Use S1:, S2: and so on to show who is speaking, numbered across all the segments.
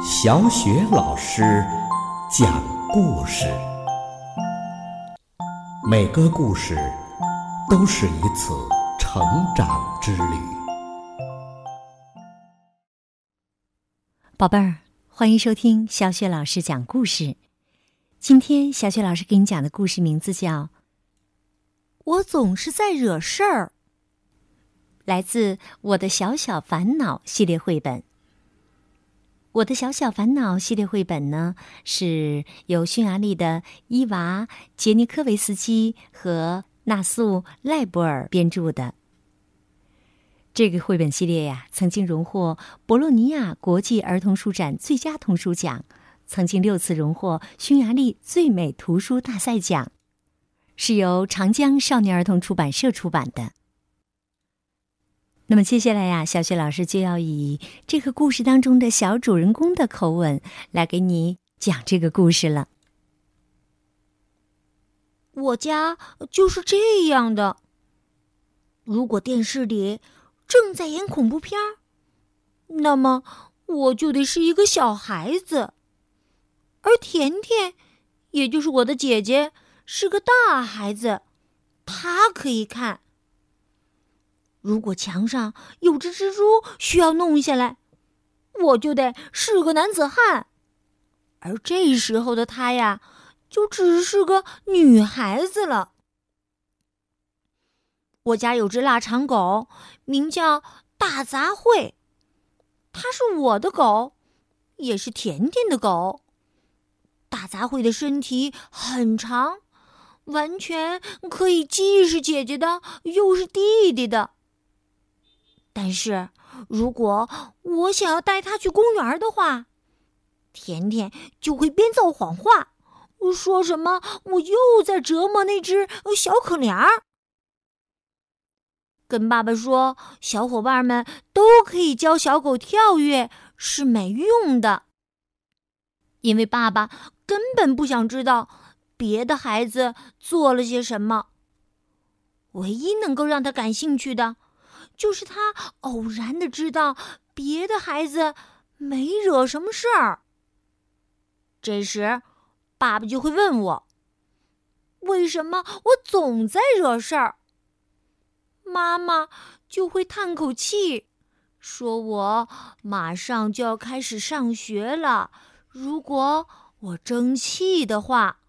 S1: 小雪老师讲故事，每个故事都是一次成长之旅。
S2: 宝贝儿，欢迎收听小雪老师讲故事。今天小雪老师给你讲的故事名字叫《我总是在惹事儿》，来自《我的小小烦恼》系列绘本。我的小小烦恼系列绘本呢，是由匈牙利的伊娃·杰尼科维斯基和纳素·赖博尔编著的。这个绘本系列呀，曾经荣获博洛尼亚国际儿童书展最佳童书奖，曾经六次荣获匈牙利最美图书大赛奖，是由长江少年儿童出版社出版的。那么接下来呀，小雪老师就要以这个故事当中的小主人公的口吻来给你讲这个故事了。
S3: 我家就是这样的。如果电视里正在演恐怖片，那么我就得是一个小孩子，而甜甜，也就是我的姐姐，是个大孩子，她可以看。如果墙上有只蜘蛛需要弄下来，我就得是个男子汉，而这时候的他呀，就只是个女孩子了。我家有只腊肠狗，名叫大杂烩，它是我的狗，也是甜甜的狗。大杂烩的身体很长，完全可以既是姐姐的，又是弟弟的。但是，如果我想要带他去公园的话，甜甜就会编造谎话，说什么我又在折磨那只小可怜儿。跟爸爸说，小伙伴们都可以教小狗跳跃是没用的，因为爸爸根本不想知道别的孩子做了些什么。唯一能够让他感兴趣的。就是他偶然的知道别的孩子没惹什么事儿。这时，爸爸就会问我：“为什么我总在惹事儿？”妈妈就会叹口气，说我马上就要开始上学了。如果我争气的话。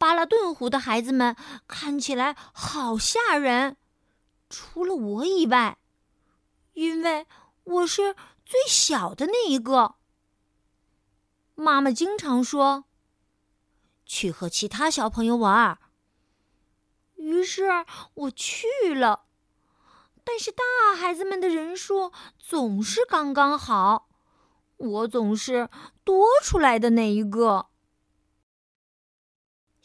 S3: 巴拉顿湖的孩子们看起来好吓人，除了我以外，因为我是最小的那一个。妈妈经常说：“去和其他小朋友玩。”于是我去了，但是大孩子们的人数总是刚刚好，我总是多出来的那一个。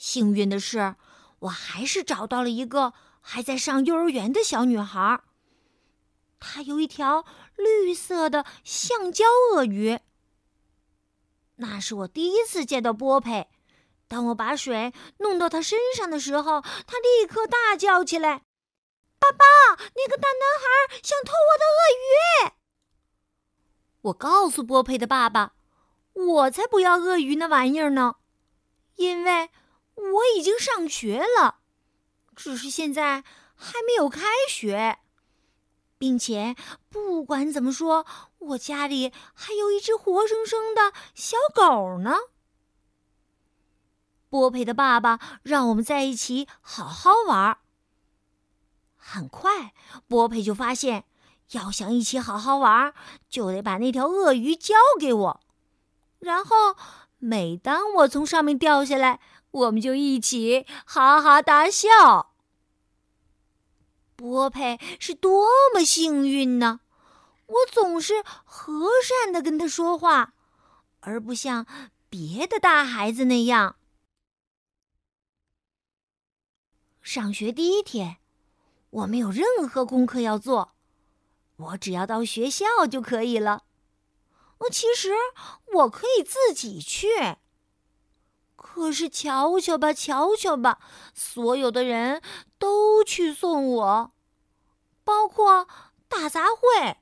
S3: 幸运的是，我还是找到了一个还在上幼儿园的小女孩。她有一条绿色的橡胶鳄鱼。那是我第一次见到波佩。当我把水弄到他身上的时候，他立刻大叫起来：“爸爸，那个大男孩想偷我的鳄鱼！”我告诉波佩的爸爸：“我才不要鳄鱼那玩意儿呢，因为……”我已经上学了，只是现在还没有开学，并且不管怎么说，我家里还有一只活生生的小狗呢。波佩的爸爸让我们在一起好好玩。很快，波佩就发现，要想一起好好玩，就得把那条鳄鱼交给我，然后每当我从上面掉下来。我们就一起哈哈大笑。波佩是多么幸运呢！我总是和善的跟他说话，而不像别的大孩子那样。上学第一天，我没有任何功课要做，我只要到学校就可以了。其实我可以自己去。可是，瞧瞧吧，瞧瞧吧，所有的人都去送我，包括大杂烩。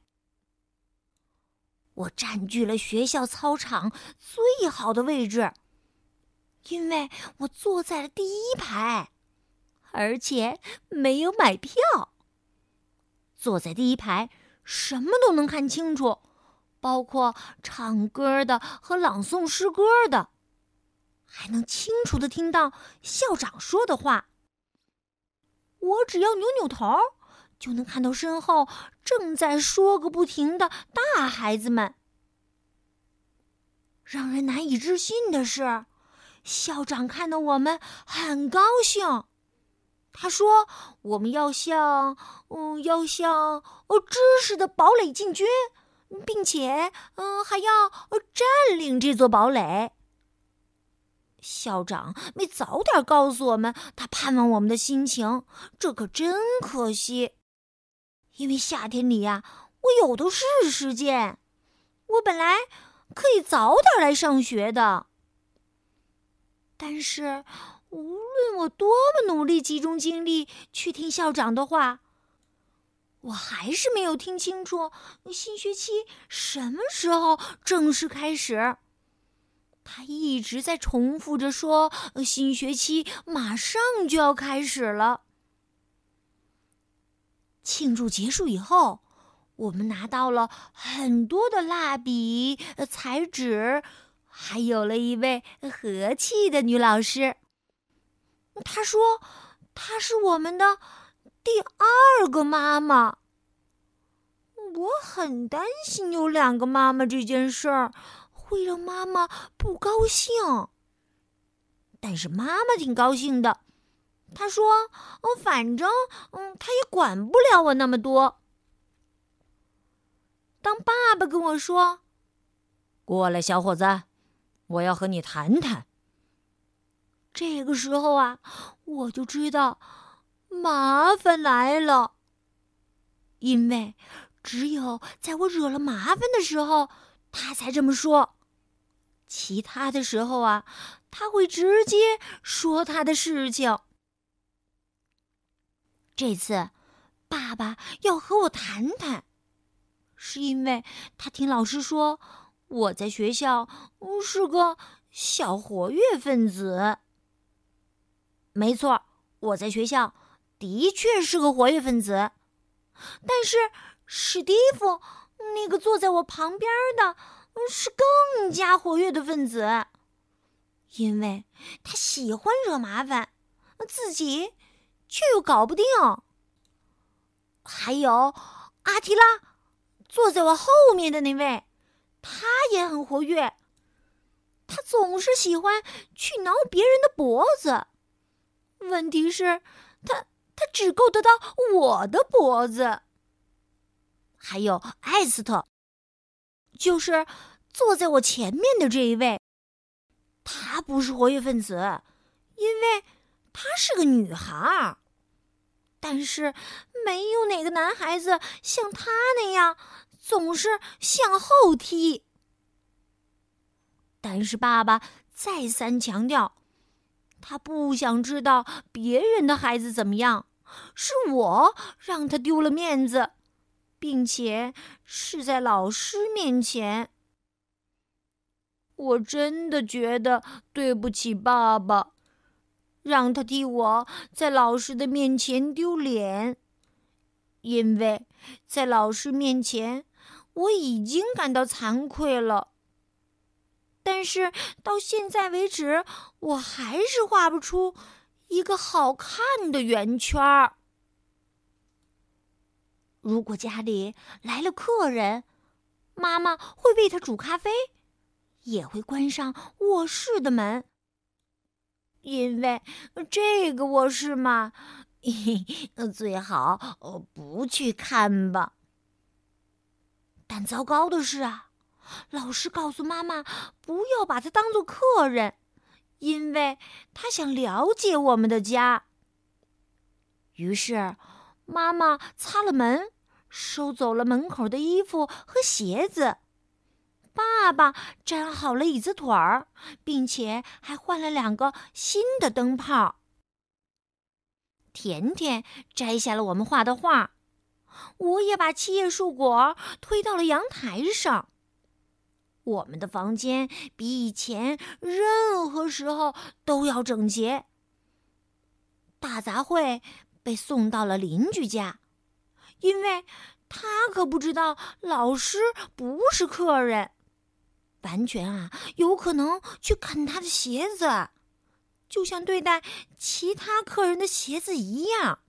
S3: 我占据了学校操场最好的位置，因为我坐在了第一排，而且没有买票。坐在第一排，什么都能看清楚，包括唱歌的和朗诵诗歌的，还能清楚的听到校长说的话。我只要扭扭头。就能看到身后正在说个不停的大孩子们。让人难以置信的是，校长看到我们很高兴。他说：“我们要向……嗯，要向……哦，知识的堡垒进军，并且……嗯，还要占领这座堡垒。”校长没早点告诉我们他盼望我们的心情，这可真可惜。因为夏天里呀，我有的是时间。我本来可以早点来上学的，但是无论我多么努力集中精力去听校长的话，我还是没有听清楚新学期什么时候正式开始。他一直在重复着说：“新学期马上就要开始了。”庆祝结束以后，我们拿到了很多的蜡笔、彩纸，还有了一位和气的女老师。她说：“她是我们的第二个妈妈。”我很担心有两个妈妈这件事儿会让妈妈不高兴，但是妈妈挺高兴的。她说：“哦，反正，嗯，她也管不了我那么多。”当爸爸跟我说：“
S2: 过来，小伙子，我要和你谈谈。”
S3: 这个时候啊，我就知道麻烦来了。因为只有在我惹了麻烦的时候，他才这么说。其他的时候啊，他会直接说他的事情。这次，爸爸要和我谈谈，是因为他听老师说我在学校是个小活跃分子。没错，我在学校的确是个活跃分子，但是史蒂夫那个坐在我旁边的，是更加活跃的分子，因为他喜欢惹麻烦，自己。却又搞不定。还有阿提拉，坐在我后面的那位，他也很活跃。他总是喜欢去挠别人的脖子，问题是，他他只够得到我的脖子。还有艾斯特，就是坐在我前面的这一位，她不是活跃分子，因为她是个女孩儿。但是，没有哪个男孩子像他那样总是向后踢。但是爸爸再三强调，他不想知道别人的孩子怎么样，是我让他丢了面子，并且是在老师面前。我真的觉得对不起爸爸。让他替我在老师的面前丢脸，因为在老师面前我已经感到惭愧了。但是到现在为止，我还是画不出一个好看的圆圈儿。如果家里来了客人，妈妈会为他煮咖啡，也会关上卧室的门。因为这个卧室嘛，最好不去看吧。但糟糕的是啊，老师告诉妈妈不要把他当做客人，因为他想了解我们的家。于是，妈妈擦了门，收走了门口的衣服和鞋子。爸爸粘好了椅子腿儿，并且还换了两个新的灯泡。甜甜摘下了我们画的画，我也把七叶树果推到了阳台上。我们的房间比以前任何时候都要整洁。大杂烩被送到了邻居家，因为他可不知道老师不是客人，完全啊有可能去啃他的鞋子，就像对待其他客人的鞋子一样。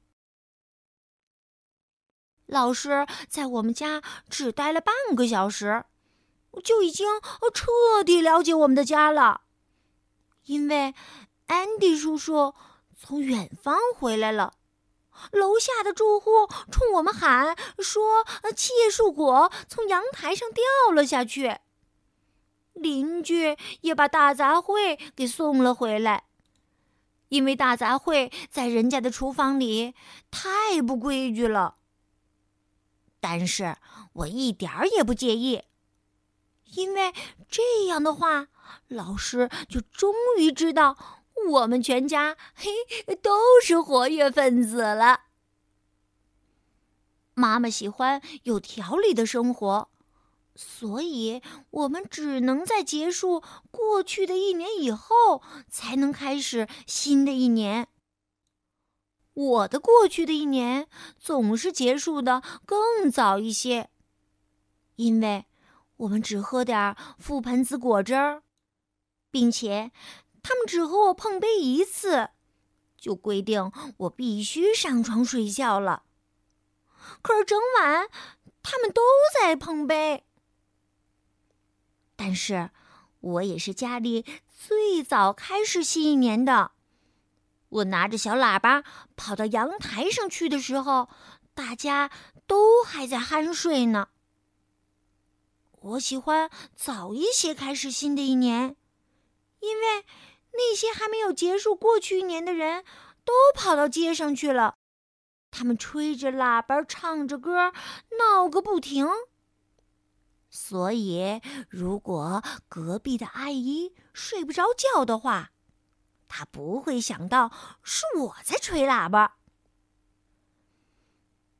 S3: 老师在我们家只待了半个小时，就已经彻底了解我们的家了。因为安迪叔叔从远方回来了，楼下的住户冲我们喊说：“七叶树果从阳台上掉了下去。”邻居也把大杂烩给送了回来，因为大杂烩在人家的厨房里太不规矩了。但是我一点儿也不介意，因为这样的话，老师就终于知道我们全家嘿都是活跃分子了。妈妈喜欢有条理的生活，所以我们只能在结束过去的一年以后，才能开始新的一年。我的过去的一年总是结束的更早一些，因为我们只喝点覆盆子果汁儿，并且他们只和我碰杯一次，就规定我必须上床睡觉了。可是整晚他们都在碰杯，但是我也是家里最早开始新一年的。我拿着小喇叭跑到阳台上去的时候，大家都还在酣睡呢。我喜欢早一些开始新的一年，因为那些还没有结束过去一年的人都跑到街上去了，他们吹着喇叭，唱着歌，闹个不停。所以，如果隔壁的阿姨睡不着觉的话，他不会想到是我在吹喇叭。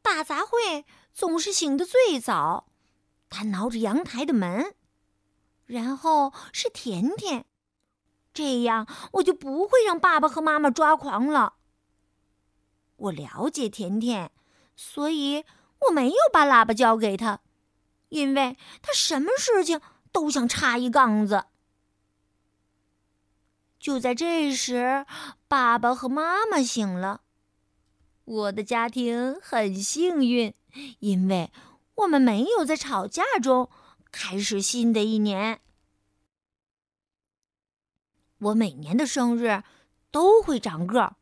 S3: 大杂烩总是醒得最早，他挠着阳台的门，然后是甜甜，这样我就不会让爸爸和妈妈抓狂了。我了解甜甜，所以我没有把喇叭交给他，因为他什么事情都想插一杠子。就在这时，爸爸和妈妈醒了。我的家庭很幸运，因为我们没有在吵架中开始新的一年。我每年的生日都会长个儿，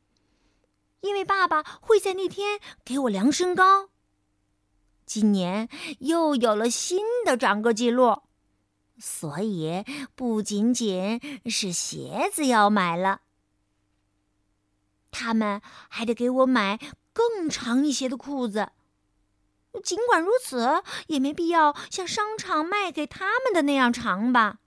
S3: 因为爸爸会在那天给我量身高。今年又有了新的长个记录。所以，不仅仅是鞋子要买了，他们还得给我买更长一些的裤子。尽管如此，也没必要像商场卖给他们的那样长吧。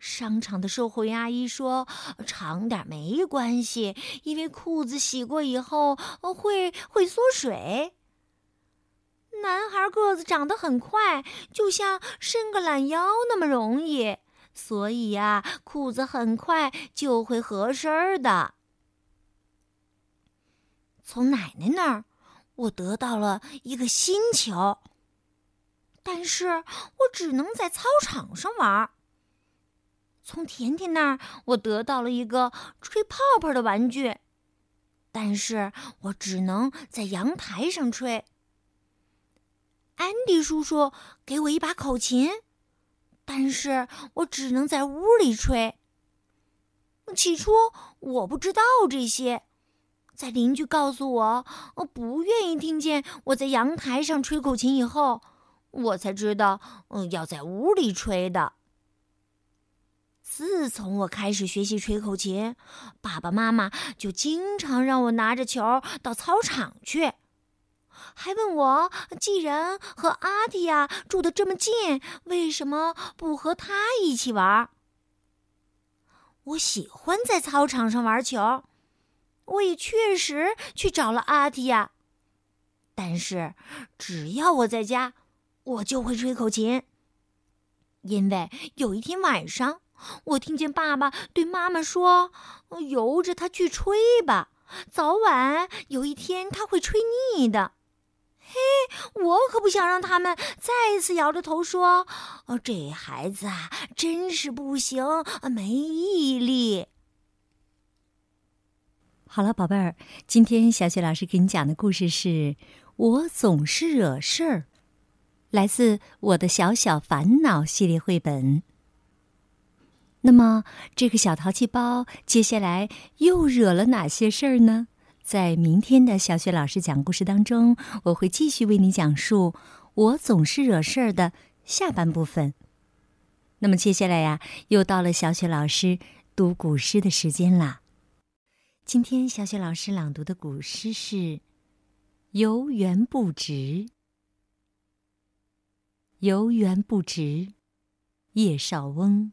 S3: 商场的售货员阿姨说：“长点没关系，因为裤子洗过以后会会缩水。”男孩个子长得很快，就像伸个懒腰那么容易，所以呀，裤子很快就会合身的。从奶奶那儿，我得到了一个新球，但是我只能在操场上玩。从甜甜那儿，我得到了一个吹泡泡的玩具，但是我只能在阳台上吹。安迪叔叔给我一把口琴，但是我只能在屋里吹。起初我不知道这些，在邻居告诉我不愿意听见我在阳台上吹口琴以后，我才知道嗯要在屋里吹的。自从我开始学习吹口琴，爸爸妈妈就经常让我拿着球到操场去。还问我，既然和阿蒂亚住的这么近，为什么不和他一起玩？我喜欢在操场上玩球，我也确实去找了阿蒂亚。但是，只要我在家，我就会吹口琴。
S4: 因为有一天晚上，我听见爸爸对妈妈说：“由着他去吹吧，早晚有一天他会吹腻的。”嘿，我可不想让他们再一次摇着头说：“哦，这孩子啊，真是不行，没毅力。”
S3: 好了，宝贝儿，今天小雪老师给你讲的故事是《我总是惹事儿》，来自《我的小小烦恼》系列绘本。那么，这个小淘气包接下来又惹了哪些事儿呢？在明天的小雪老师讲故事当中，我会继续为你讲述《我总是惹事儿》的下半部分。那么接下来呀，又到了小雪老师读古诗的时间啦。今天小雪老师朗读的古诗是《游园不值》。游园不值，叶绍翁。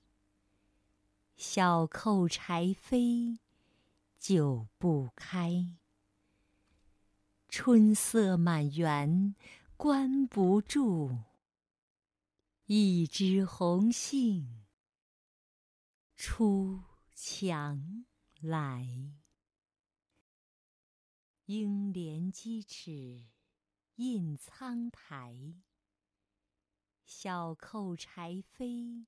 S3: 小扣柴扉久不开。春色满园关不住。一枝红杏出。墙来，应怜屐齿印苍苔。小扣柴扉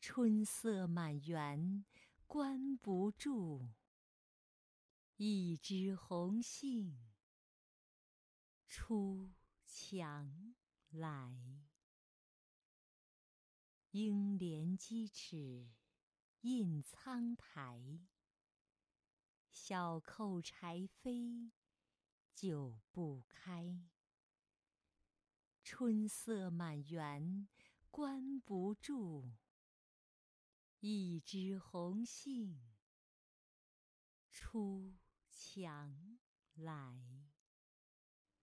S3: 春色满园关不住。一枝红杏出墙来。应怜屐齿印苍苔。小扣柴扉久不开。春色满园关不住。一枝红杏出墙来。